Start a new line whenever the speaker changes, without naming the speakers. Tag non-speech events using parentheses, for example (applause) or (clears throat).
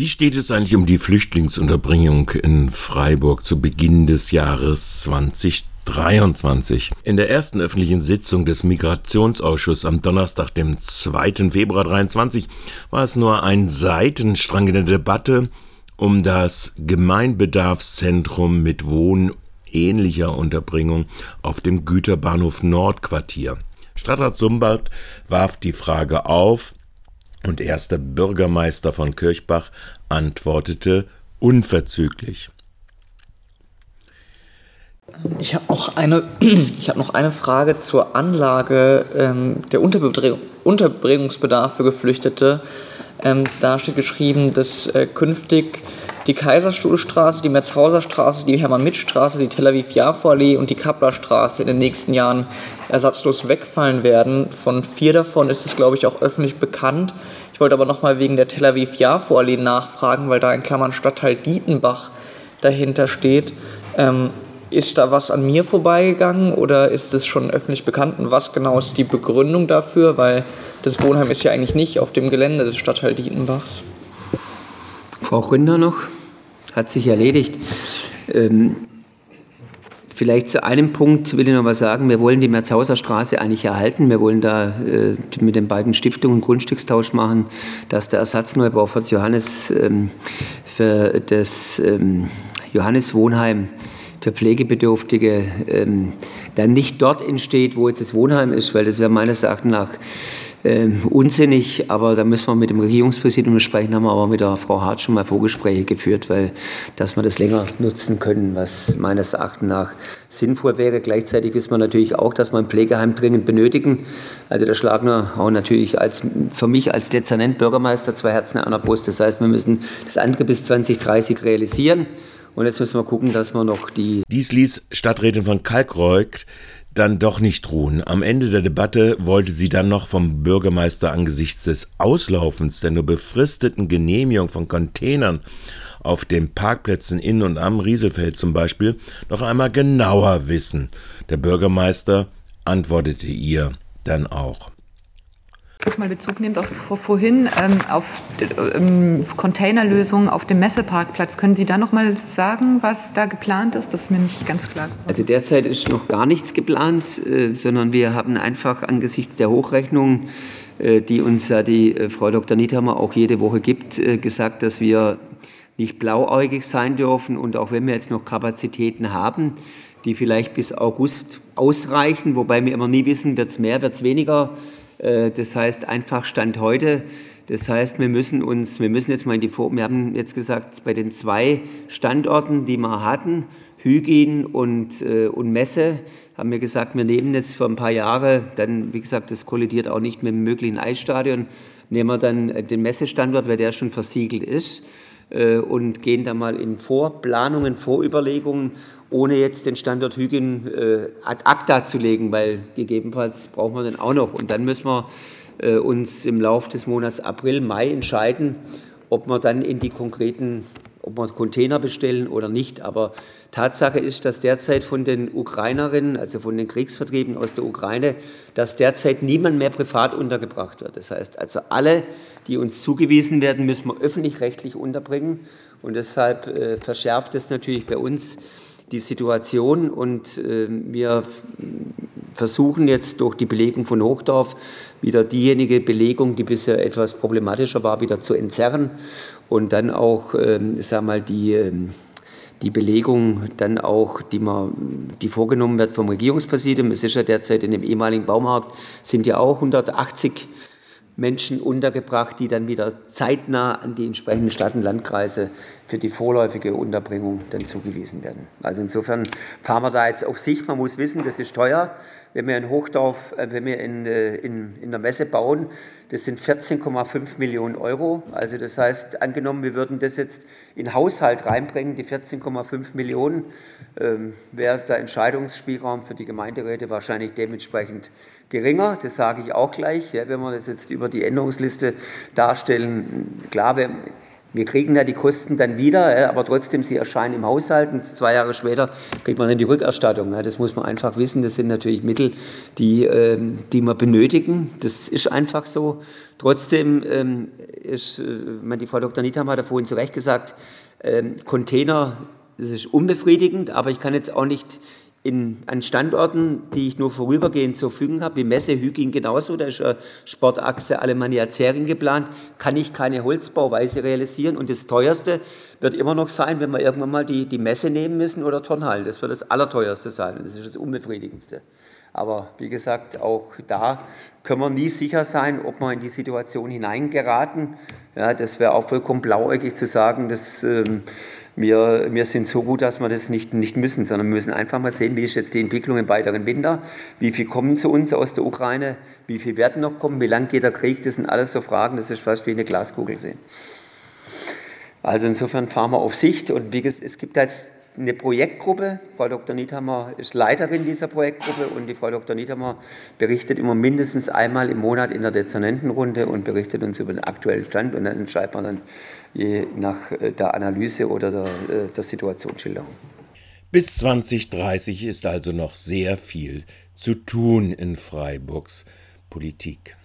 Wie steht es eigentlich um die Flüchtlingsunterbringung in Freiburg zu Beginn des Jahres 2023? In der ersten öffentlichen Sitzung des Migrationsausschusses am Donnerstag, dem 2. Februar 2023, war es nur ein Seitenstrang in der Debatte um das Gemeinbedarfszentrum mit wohnähnlicher Unterbringung auf dem Güterbahnhof Nordquartier. Stadtrat Sumbart warf die Frage auf, und erster Bürgermeister von Kirchbach antwortete unverzüglich.
Ich habe noch, eine, (clears throat) hab noch eine Frage zur Anlage ähm, der Unterbringungsbedarf für Geflüchtete. Ähm, da steht geschrieben, dass äh, künftig die Kaiserstuhlstraße, die Metzhauserstraße, die Hermann-Mitt-Straße, die Tel Aviv-Jafo-Allee und die Kapplerstraße in den nächsten Jahren ersatzlos wegfallen werden. Von vier davon ist es, glaube ich, auch öffentlich bekannt. Ich wollte aber nochmal wegen der Tel Aviv-Jafo-Allee nachfragen, weil da in Klammern Stadtteil Dietenbach dahinter steht. Ähm, ist da was an mir vorbeigegangen oder ist es schon öffentlich bekannt? Und was genau ist die Begründung dafür? Weil das Wohnheim ist ja eigentlich nicht auf dem Gelände des Stadtteil Dietenbachs.
Frau Gründer noch? hat sich erledigt. Ähm, vielleicht zu einem Punkt will ich noch was sagen. Wir wollen die Merzhauser Straße eigentlich erhalten. Wir wollen da äh, mit den beiden Stiftungen Grundstückstausch machen, dass der Ersatzneubau für das Johannes, ähm, für das ähm, Johannes Wohnheim für Pflegebedürftige ähm, dann nicht dort entsteht, wo jetzt das Wohnheim ist, weil das wäre meines Erachtens nach äh, unsinnig, aber da müssen wir mit dem Regierungspräsidium sprechen, haben wir aber mit der Frau Hart schon mal Vorgespräche geführt, weil dass wir das länger nutzen können, was meines Erachtens nach sinnvoll wäre. Gleichzeitig wissen wir natürlich auch, dass wir ein Pflegeheim dringend benötigen. Also der Schlagner auch natürlich als, für mich als Dezernent Bürgermeister zwei Herzen an der Brust. Das heißt, wir müssen das andere bis 2030 realisieren. Und jetzt müssen wir gucken, dass wir noch die.
Dies ließ Stadträtin von Kalkreuth dann doch nicht ruhen. Am Ende der Debatte wollte sie dann noch vom Bürgermeister angesichts des Auslaufens der nur befristeten Genehmigung von Containern auf den Parkplätzen in und am Rieselfeld zum Beispiel noch einmal genauer wissen. Der Bürgermeister antwortete ihr dann auch
mal Bezug nehmt auf vorhin ähm, auf ähm, Containerlösungen auf dem Messeparkplatz. Können Sie da noch mal sagen, was da geplant ist? Das ist mir nicht ganz klar. Geworden.
Also derzeit ist noch gar nichts geplant, äh, sondern wir haben einfach angesichts der Hochrechnungen, äh, die uns ja die äh, Frau Dr. Niethammer auch jede Woche gibt, äh, gesagt, dass wir nicht blauäugig sein dürfen und auch wenn wir jetzt noch Kapazitäten haben, die vielleicht bis August ausreichen, wobei wir immer nie wissen, wird es mehr, wird es weniger das heißt, einfach Stand heute. Das heißt, wir müssen uns, wir müssen jetzt mal in die Vor wir haben jetzt gesagt, bei den zwei Standorten, die wir hatten, Hygien und, äh, und Messe, haben wir gesagt, wir nehmen jetzt für ein paar Jahre, dann, wie gesagt, das kollidiert auch nicht mit dem möglichen Eisstadion, nehmen wir dann den Messestandort, weil der schon versiegelt ist äh, und gehen da mal in Vorplanungen, Vorüberlegungen ohne jetzt den Standort Hügen äh, ad acta zu legen, weil gegebenenfalls brauchen wir den auch noch. Und dann müssen wir äh, uns im Laufe des Monats April, Mai entscheiden, ob wir dann in die konkreten, ob wir Container bestellen oder nicht. Aber Tatsache ist, dass derzeit von den Ukrainerinnen, also von den Kriegsvertrieben aus der Ukraine, dass derzeit niemand mehr privat untergebracht wird. Das heißt also alle, die uns zugewiesen werden, müssen wir öffentlich-rechtlich unterbringen. Und deshalb äh, verschärft es natürlich bei uns die Situation und äh, wir versuchen jetzt durch die Belegung von Hochdorf wieder diejenige Belegung, die bisher etwas problematischer war, wieder zu entzerren und dann auch, äh, sag mal, die, äh, die Belegung dann auch, die, man, die vorgenommen wird vom Regierungspräsidium, es ist ja derzeit in dem ehemaligen Baumarkt, sind ja auch 180 Menschen untergebracht, die dann wieder zeitnah an die entsprechenden und Landkreise für die vorläufige Unterbringung dann zugewiesen werden. Also insofern fahren wir da jetzt auf sich. Man muss wissen, das ist teuer. Wenn wir in Hochdorf, äh, wenn wir in, äh, in, in der Messe bauen, das sind 14,5 Millionen Euro. Also das heißt, angenommen, wir würden das jetzt in Haushalt reinbringen, die 14,5 Millionen, ähm, wäre der Entscheidungsspielraum für die Gemeinderäte wahrscheinlich dementsprechend geringer. Das sage ich auch gleich. Ja, wenn wir das jetzt über die Änderungsliste darstellen, klar, wir, Wir kriegen da die Kosten dann wieder, aber trotzdem, sie erscheinen im Haushalt und zwei Jahre später kriegt man dann die Rückerstattung. Das muss man einfach wissen. Das sind natürlich Mittel, die, ähm, die wir benötigen. Das ist einfach so. Trotzdem ähm, ist, äh, die Frau Dr. Nietham hat ja vorhin zu Recht gesagt, ähm, Container, das ist unbefriedigend, aber ich kann jetzt auch nicht in, an Standorten, die ich nur vorübergehend zur Verfügung habe, wie Messe, Hüging genauso, da ist eine Sportachse Alemannia-Zering geplant, kann ich keine Holzbauweise realisieren. Und das Teuerste wird immer noch sein, wenn wir irgendwann mal die, die Messe nehmen müssen oder Turnhallen. Das wird das Allerteuerste sein das ist das Unbefriedigendste. Aber wie gesagt, auch da können wir nie sicher sein, ob wir in die Situation hineingeraten. Ja, das wäre auch vollkommen blauäugig zu sagen, dass ähm, wir, wir sind so gut, dass wir das nicht, nicht müssen, sondern wir müssen einfach mal sehen, wie ist jetzt die Entwicklung im weiteren Winter, wie viel kommen zu uns aus der Ukraine, wie viel werden noch kommen, wie lang geht der Krieg, das sind alles so Fragen, das ist fast wie eine Glaskugel sehen. Also insofern fahren wir auf Sicht und wie es gibt jetzt eine Projektgruppe. Frau Dr. Niethammer ist Leiterin dieser Projektgruppe und die Frau Dr. Niethammer berichtet immer mindestens einmal im Monat in der Dezernentenrunde und berichtet uns über den aktuellen Stand und dann entscheidet man dann je nach äh, der Analyse oder der, äh, der Situationsschilderung.
Bis 2030 ist also noch sehr viel zu tun in Freiburgs Politik.